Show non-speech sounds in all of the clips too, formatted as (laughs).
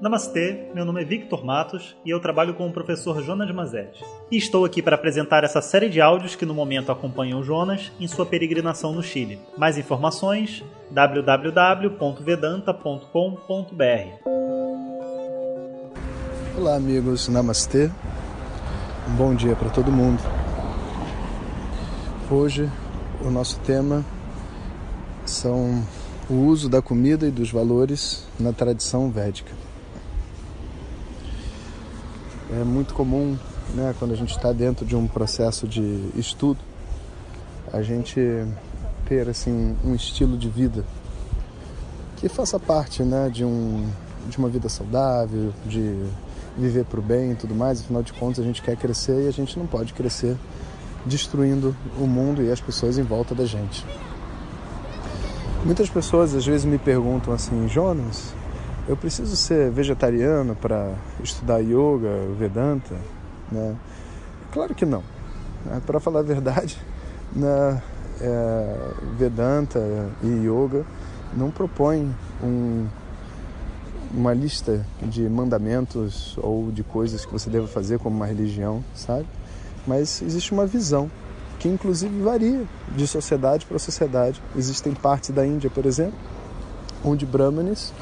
Namastê, meu nome é Victor Matos e eu trabalho com o professor Jonas Mazetti. E estou aqui para apresentar essa série de áudios que no momento acompanham o Jonas em sua peregrinação no Chile. Mais informações www.vedanta.com.br. Olá, amigos, Namastê. Um bom dia para todo mundo. Hoje o nosso tema são o uso da comida e dos valores na tradição védica. É muito comum, né, quando a gente está dentro de um processo de estudo, a gente ter assim um estilo de vida que faça parte, né, de um de uma vida saudável, de viver para o bem e tudo mais. Afinal de contas, a gente quer crescer e a gente não pode crescer destruindo o mundo e as pessoas em volta da gente. Muitas pessoas às vezes me perguntam assim, Jonas, eu preciso ser vegetariano para estudar yoga, Vedanta? Né? Claro que não. É, para falar a verdade, (laughs) né, é, Vedanta e Yoga não propõem um, uma lista de mandamentos ou de coisas que você deva fazer como uma religião, sabe? Mas existe uma visão que inclusive varia de sociedade para sociedade. Existem partes da Índia, por exemplo, onde brahmanes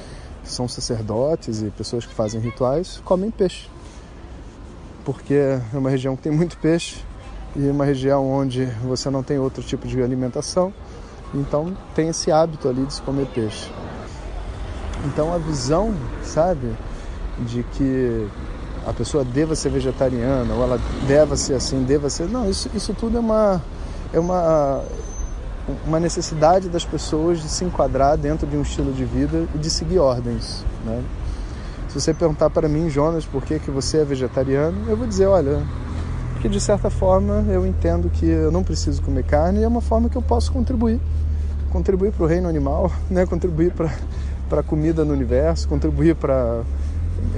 são sacerdotes e pessoas que fazem rituais, comem peixe. Porque é uma região que tem muito peixe e uma região onde você não tem outro tipo de alimentação, então tem esse hábito ali de se comer peixe. Então a visão, sabe, de que a pessoa deva ser vegetariana ou ela deva ser assim, deva ser. Não, isso, isso tudo é uma, é uma uma necessidade das pessoas de se enquadrar dentro de um estilo de vida e de seguir ordens. Né? Se você perguntar para mim, Jonas, por que, que você é vegetariano, eu vou dizer, olha, porque de certa forma eu entendo que eu não preciso comer carne e é uma forma que eu posso contribuir. Contribuir para o reino animal, (laughs) né? contribuir para a comida no universo, contribuir para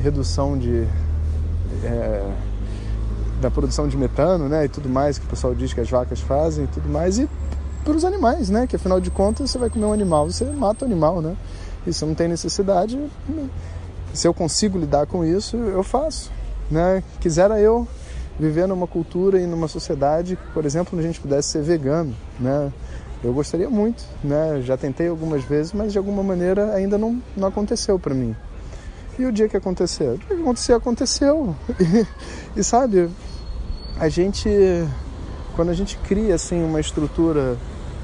redução de... É, da produção de metano, né, e tudo mais que o pessoal diz que as vacas fazem e tudo mais, e os animais, né? Que afinal de contas você vai comer um animal, você mata o animal, né? Isso não tem necessidade. Se eu consigo lidar com isso, eu faço, né? Quisera eu viver numa cultura e numa sociedade, por exemplo, onde a gente pudesse ser vegano, né? Eu gostaria muito, né? Já tentei algumas vezes, mas de alguma maneira ainda não, não aconteceu para mim. E o dia que aconteceu? O dia que aconteceu, aconteceu. E, (laughs) e sabe, a gente quando a gente cria assim uma estrutura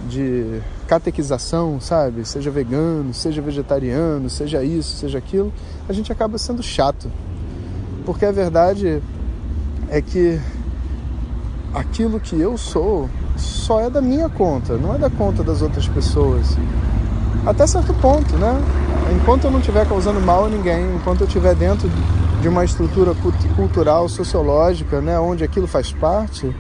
de catequização, sabe? Seja vegano, seja vegetariano, seja isso, seja aquilo, a gente acaba sendo chato. Porque a verdade é que aquilo que eu sou só é da minha conta, não é da conta das outras pessoas. Até certo ponto, né? Enquanto eu não estiver causando mal a ninguém, enquanto eu estiver dentro de uma estrutura cultural, sociológica, né, onde aquilo faz parte,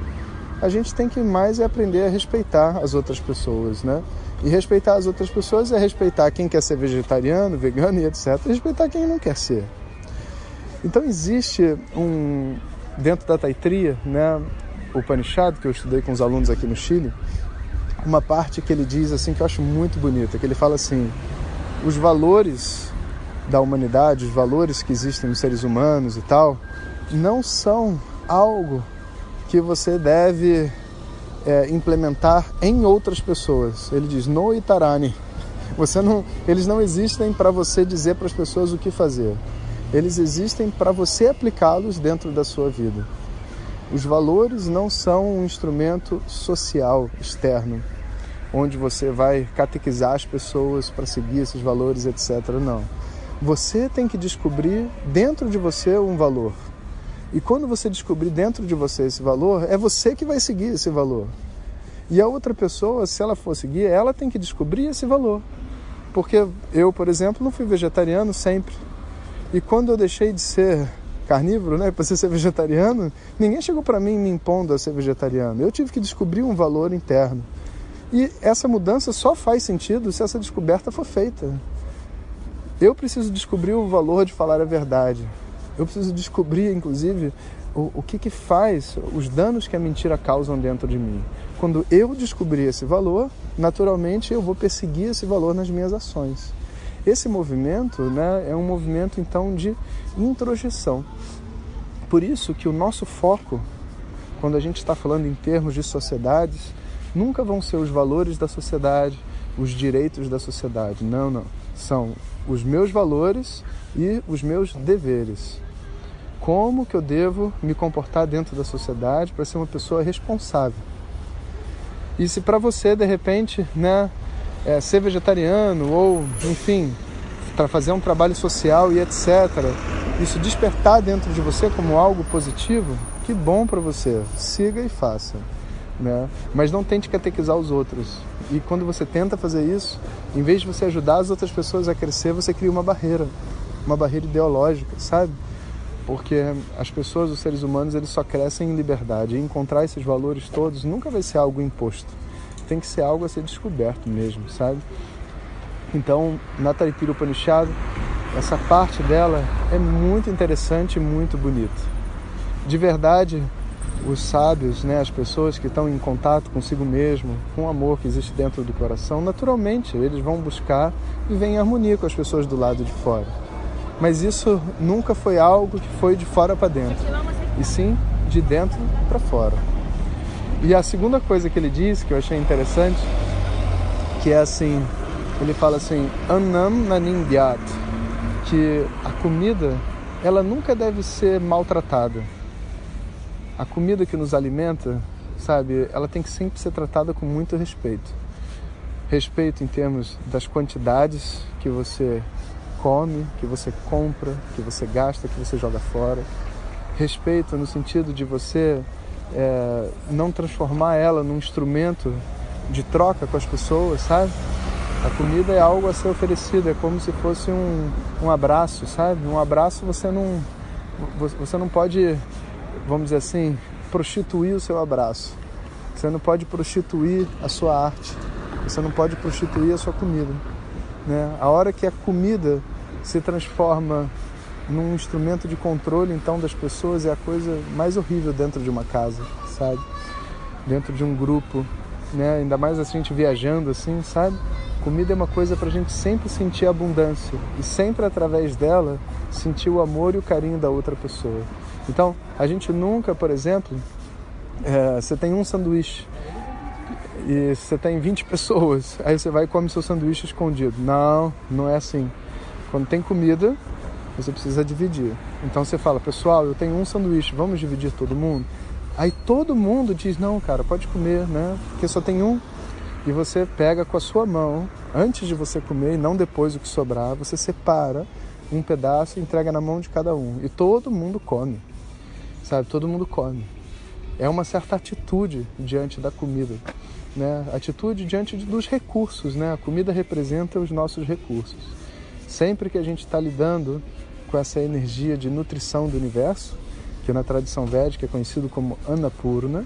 a gente tem que mais é aprender a respeitar as outras pessoas, né? E respeitar as outras pessoas é respeitar quem quer ser vegetariano, vegano e etc. E respeitar quem não quer ser. Então existe um dentro da Taitria, né, o Upanishad que eu estudei com os alunos aqui no Chile, uma parte que ele diz assim que eu acho muito bonita, que ele fala assim: os valores da humanidade, os valores que existem nos seres humanos e tal, não são algo que você deve é, implementar em outras pessoas. Ele diz no itarani. (laughs) Você não, eles não existem para você dizer para as pessoas o que fazer. Eles existem para você aplicá-los dentro da sua vida. Os valores não são um instrumento social externo, onde você vai catequizar as pessoas para seguir esses valores, etc. Não. Você tem que descobrir dentro de você um valor. E quando você descobrir dentro de você esse valor, é você que vai seguir esse valor. E a outra pessoa, se ela for seguir, ela tem que descobrir esse valor. Porque eu, por exemplo, não fui vegetariano sempre. E quando eu deixei de ser carnívoro, né, (laughs) para ser vegetariano, ninguém chegou para mim me impondo a ser vegetariano. Eu tive que descobrir um valor interno. E essa mudança só faz sentido se essa descoberta for feita. Eu preciso descobrir o valor de falar a verdade. Eu preciso descobrir, inclusive, o, o que, que faz os danos que a mentira causam dentro de mim. Quando eu descobrir esse valor, naturalmente eu vou perseguir esse valor nas minhas ações. Esse movimento né, é um movimento então de introjeção. Por isso que o nosso foco, quando a gente está falando em termos de sociedades, nunca vão ser os valores da sociedade, os direitos da sociedade. Não, não. São os meus valores e os meus deveres. Como que eu devo me comportar dentro da sociedade para ser uma pessoa responsável? E se para você, de repente, né, é, ser vegetariano ou, enfim, para fazer um trabalho social e etc., isso despertar dentro de você como algo positivo, que bom para você. Siga e faça. Né? Mas não tente catequizar os outros. E quando você tenta fazer isso, em vez de você ajudar as outras pessoas a crescer, você cria uma barreira, uma barreira ideológica, sabe? Porque as pessoas, os seres humanos, eles só crescem em liberdade. E encontrar esses valores todos nunca vai ser algo imposto. Tem que ser algo a ser descoberto mesmo, sabe? Então, na Taipira Upanishad, essa parte dela é muito interessante e muito bonita. De verdade, os sábios, né, as pessoas que estão em contato consigo mesmo, com o amor que existe dentro do coração, naturalmente eles vão buscar viver em harmonia com as pessoas do lado de fora. Mas isso nunca foi algo que foi de fora para dentro, e sim de dentro para fora. E a segunda coisa que ele diz, que eu achei interessante, que é assim, ele fala assim, Annam Nanindyat, que a comida ela nunca deve ser maltratada a comida que nos alimenta, sabe, ela tem que sempre ser tratada com muito respeito. Respeito em termos das quantidades que você come, que você compra, que você gasta, que você joga fora. Respeito no sentido de você é, não transformar ela num instrumento de troca com as pessoas, sabe? A comida é algo a ser oferecido, é como se fosse um, um abraço, sabe? Um abraço você não, você não pode vamos dizer assim, prostituir o seu abraço. Você não pode prostituir a sua arte. Você não pode prostituir a sua comida. Né? A hora que a comida se transforma num instrumento de controle então das pessoas é a coisa mais horrível dentro de uma casa, sabe? Dentro de um grupo, né? Ainda mais assim, a gente viajando assim, sabe? Comida é uma coisa para a gente sempre sentir abundância e sempre através dela sentir o amor e o carinho da outra pessoa. Então, a gente nunca, por exemplo, é, você tem um sanduíche e você tem 20 (laughs) pessoas, aí você vai e come seu sanduíche escondido. Não, não é assim. Quando tem comida, você precisa dividir. Então você fala, pessoal, eu tenho um sanduíche, vamos dividir todo mundo? Aí todo mundo diz, não, cara, pode comer, né? Porque só tem um. E você pega com a sua mão, antes de você comer e não depois o que sobrar, você separa um pedaço e entrega na mão de cada um. E todo mundo come sabe? Todo mundo come. É uma certa atitude diante da comida, né? Atitude diante dos recursos, né? A comida representa os nossos recursos. Sempre que a gente está lidando com essa energia de nutrição do universo, que na tradição védica é conhecido como Annapurna,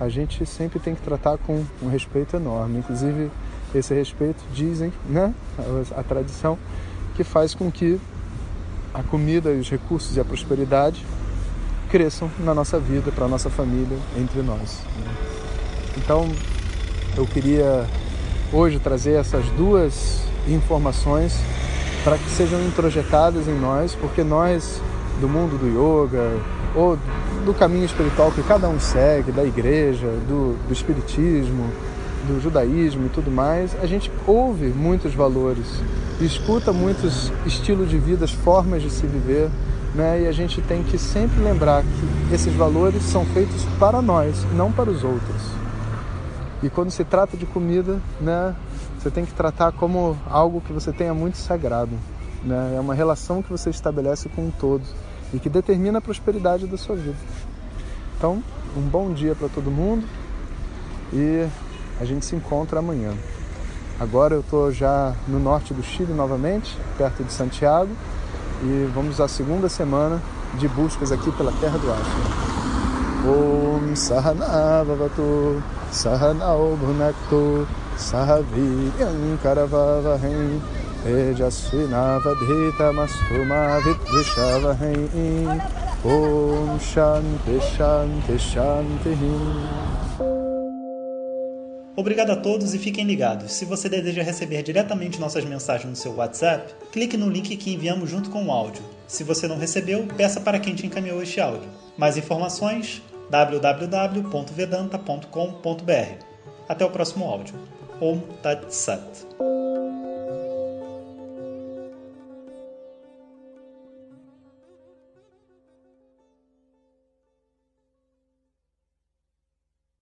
a gente sempre tem que tratar com um respeito enorme. Inclusive, esse respeito, dizem, né? a, tradição, que faz com que a comida e os recursos e a prosperidade cresçam na nossa vida, para a nossa família, entre nós. Então, eu queria hoje trazer essas duas informações para que sejam introjetadas em nós, porque nós, do mundo do yoga, ou do caminho espiritual que cada um segue, da igreja, do, do espiritismo, do judaísmo e tudo mais, a gente ouve muitos valores, escuta muitos estilos de vida, formas de se viver, né? E a gente tem que sempre lembrar que esses valores são feitos para nós, não para os outros. E quando se trata de comida, né, você tem que tratar como algo que você tenha muito sagrado. Né? É uma relação que você estabelece com um todo e que determina a prosperidade da sua vida. Então, um bom dia para todo mundo e a gente se encontra amanhã. Agora eu estou já no norte do Chile novamente, perto de Santiago e vamos à segunda semana de buscas aqui pela terra do Ashram. Om Sahana Bhunaktu Sahaviryam Karavavahem Tejasvinavadhita Mastuma Vidvishavahem Om Shanti Shanti Shanti Obrigado a todos e fiquem ligados. Se você deseja receber diretamente nossas mensagens no seu WhatsApp, clique no link que enviamos junto com o áudio. Se você não recebeu, peça para quem te encaminhou este áudio. Mais informações www.vedanta.com.br. Até o próximo áudio. Om Tat Sat.